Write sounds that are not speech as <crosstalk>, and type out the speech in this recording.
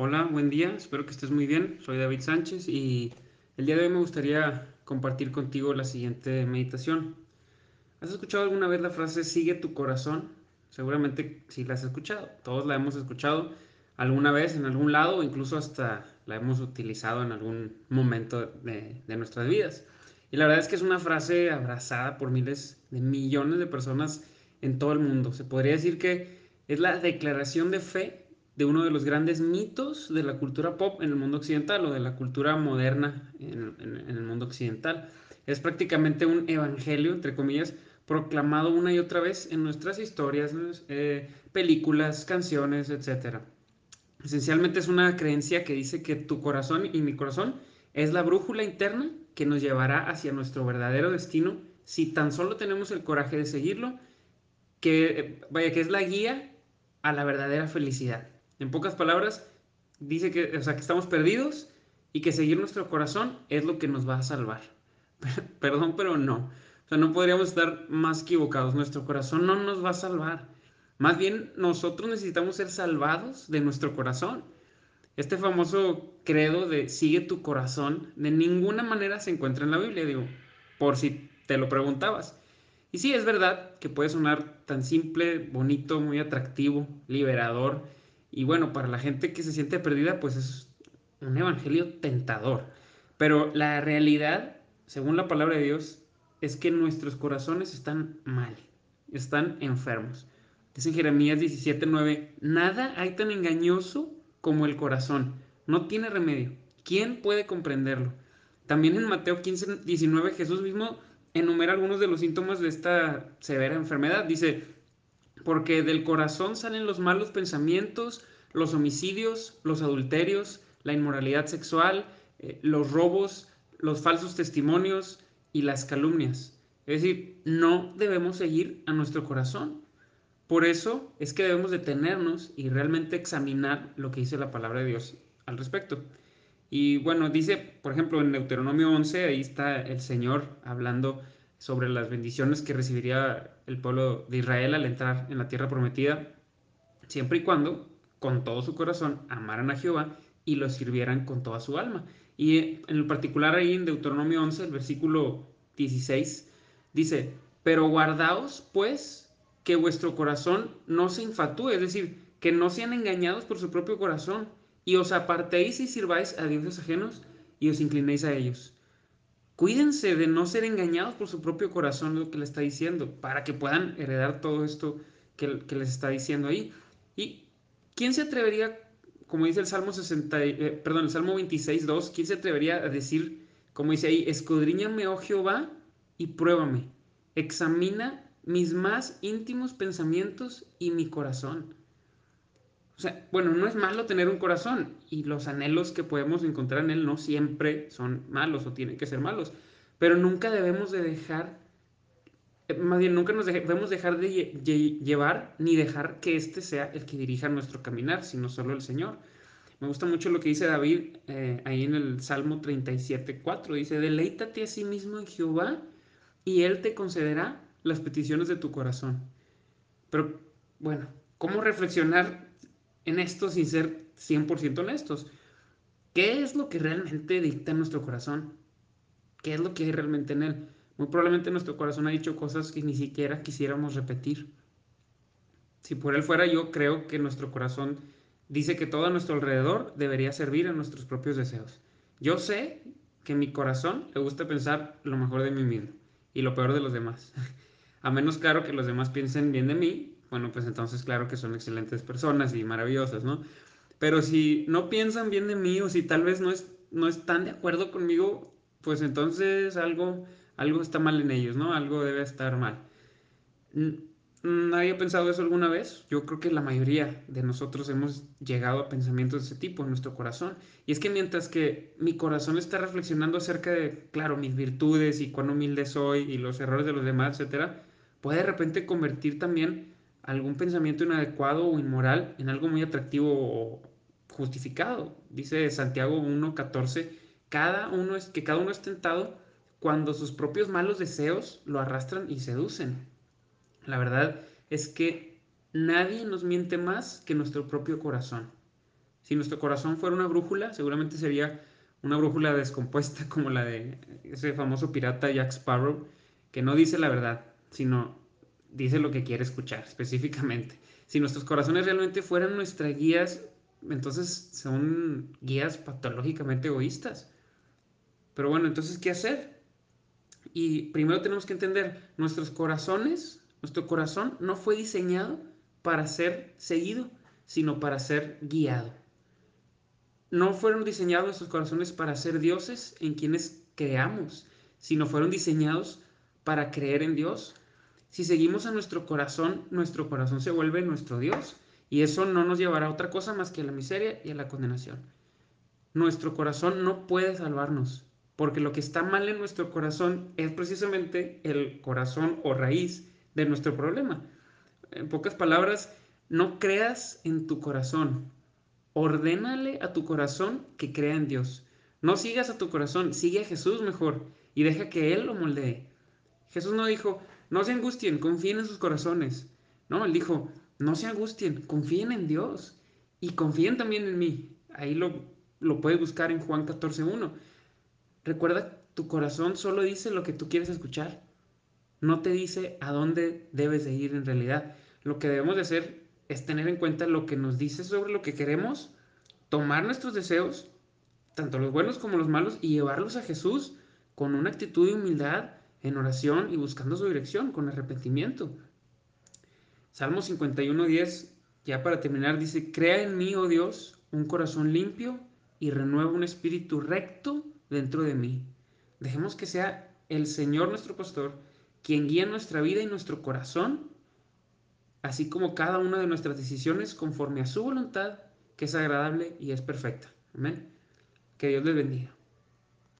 Hola, buen día, espero que estés muy bien. Soy David Sánchez y el día de hoy me gustaría compartir contigo la siguiente meditación. ¿Has escuchado alguna vez la frase sigue tu corazón? Seguramente sí la has escuchado, todos la hemos escuchado alguna vez en algún lado incluso hasta la hemos utilizado en algún momento de, de nuestras vidas. Y la verdad es que es una frase abrazada por miles de millones de personas en todo el mundo. Se podría decir que es la declaración de fe de uno de los grandes mitos de la cultura pop en el mundo occidental o de la cultura moderna en, el mundo occidental. Es prácticamente un evangelio, entre comillas, proclamado una y otra vez en nuestras historias, eh, películas, canciones, etc. Esencialmente es una creencia que dice que tu corazón y mi corazón es la brújula interna que nos llevará hacia nuestro verdadero destino si tan solo tenemos el coraje de seguirlo, que eh, vaya que es la guía a la verdadera felicidad. En pocas palabras, dice que, o sea, que estamos perdidos y que seguir nuestro corazón es lo que nos va a salvar. <laughs> Perdón, pero no. O sea, no podríamos estar más equivocados. Nuestro corazón no nos va a salvar. Más bien, nosotros necesitamos ser salvados de nuestro corazón. Este famoso credo de sigue tu corazón, de ninguna manera se encuentra en la Biblia, digo, por si te lo preguntabas. Y sí, es verdad que puede sonar tan simple, bonito, muy atractivo, liberador, y bueno, para la gente que se siente perdida, pues es un evangelio tentador. Pero la realidad, según la palabra de Dios, es que nuestros corazones están mal, están enfermos. Dice Jeremías 17:9, nada hay tan engañoso como el corazón, no tiene remedio. ¿Quién puede comprenderlo? También en Mateo 15:19 Jesús mismo enumera algunos de los síntomas de esta severa enfermedad. Dice, porque del corazón salen los malos pensamientos, los homicidios, los adulterios, la inmoralidad sexual, eh, los robos, los falsos testimonios y las calumnias. Es decir, no debemos seguir a nuestro corazón. Por eso es que debemos detenernos y realmente examinar lo que dice la palabra de Dios al respecto. Y bueno, dice, por ejemplo, en Deuteronomio 11, ahí está el Señor hablando sobre las bendiciones que recibiría el pueblo de Israel al entrar en la tierra prometida, siempre y cuando, con todo su corazón, amaran a Jehová y lo sirvieran con toda su alma. Y en particular ahí en Deuteronomio 11, el versículo 16, dice, pero guardaos pues que vuestro corazón no se infatúe, es decir, que no sean engañados por su propio corazón, y os apartéis y sirváis a dioses ajenos y os inclinéis a ellos. Cuídense de no ser engañados por su propio corazón, lo que le está diciendo, para que puedan heredar todo esto que, les está diciendo ahí. ¿Y quién se atrevería, como dice el Salmo 60, eh, perdón, el Salmo 26, 2, quién se atrevería a decir, como dice ahí, escudriñame, oh Jehová, y pruébame, examina mis más íntimos pensamientos y mi corazón. O sea, bueno, no es malo tener un corazón y los anhelos que podemos encontrar en él no siempre son malos o tienen que ser malos, pero nunca debemos de dejar, eh, más bien nunca nos debemos dejar de llevar ni dejar que éste sea el que dirija nuestro caminar, sino solo el Señor. Me gusta mucho lo que dice David eh, ahí en el Salmo 37, 4. Dice, deleítate a sí mismo en Jehová y Él te concederá las peticiones de tu corazón. Pero bueno, ¿cómo reflexionar en esto sin ser 100% honestos. ¿Qué es lo que realmente dicta nuestro corazón? ¿Qué es lo que hay realmente en él? Muy probablemente nuestro corazón ha dicho cosas que ni siquiera quisiéramos repetir. Si por él fuera, yo creo que nuestro corazón dice que todo a nuestro alrededor debería servir a nuestros propios deseos. Yo sé que mi corazón le gusta pensar lo mejor de mí mismo y lo peor de los demás. <laughs> A menos claro que los demás piensen bien de mí bueno, pues entonces claro que son excelentes personas y maravillosas, ¿no? Pero si no piensan bien de mí o si tal vez no, es, no están de acuerdo conmigo, pues entonces algo, algo está mal en ellos, ¿no? Algo debe estar mal. ¿Nadie ha pensado eso alguna vez? Yo creo que la mayoría de nosotros hemos llegado a pensamientos de ese tipo en nuestro corazón. Y es que mientras que mi corazón está reflexionando acerca de, claro, mis virtudes y cuán humilde soy y los errores de los demás, etcétera, puede de repente convertir también algún pensamiento inadecuado o inmoral en algo muy atractivo o justificado. Dice Santiago 1.14, cada uno es, que cada uno es tentado cuando sus propios malos deseos lo arrastran y seducen. La verdad es que nadie nos miente más que nuestro propio corazón. Si nuestro corazón fuera una brújula, seguramente sería una brújula descompuesta <laughs> como la de ese famoso pirata Jack Sparrow, que no dice la verdad, sino dice lo que quiere escuchar específicamente. Si nuestros corazones realmente fueran nuestras guías, entonces son guías patológicamente egoístas. Pero bueno, entonces, ¿qué hacer? Y primero tenemos que entender, nuestros corazones, nuestro corazón no fue diseñado para ser seguido, sino para ser guiado. No fueron diseñados nuestros corazones para ser dioses en quienes creamos, sino fueron diseñados para creer en Dios. Si seguimos a nuestro corazón, nuestro corazón se vuelve nuestro Dios y eso no nos llevará a otra cosa más que a la miseria y a la condenación. Nuestro corazón no puede salvarnos, porque lo que está mal en nuestro corazón es precisamente el corazón o raíz de nuestro problema. En pocas palabras, no creas en tu corazón, ordénale a tu corazón que crea en Dios. No sigas a tu corazón, sigue a Jesús mejor y deja que Él lo moldee. Jesús no dijo, no se angustien, confíen en sus corazones. No, Él dijo, no se angustien, confíen en Dios y confíen también en mí. Ahí lo, lo puedes buscar en Juan 14.1. Recuerda, tu corazón solo dice lo que tú quieres escuchar. No te dice a dónde debes de ir en realidad. Lo que debemos de hacer es tener en cuenta lo que nos dice sobre lo que queremos, tomar nuestros deseos, tanto los buenos como los malos, y llevarlos a Jesús con una actitud de humildad, en oración y buscando su dirección, con arrepentimiento. Salmo 51.10, ya para terminar, dice, Crea en mí, oh Dios, un corazón limpio y renueva un espíritu recto dentro de mí. Dejemos que sea el Señor nuestro pastor quien guía nuestra vida y nuestro corazón así como cada una de nuestras decisiones conforme a su voluntad, que es agradable y es perfecta. Amén. Que Dios les bendiga.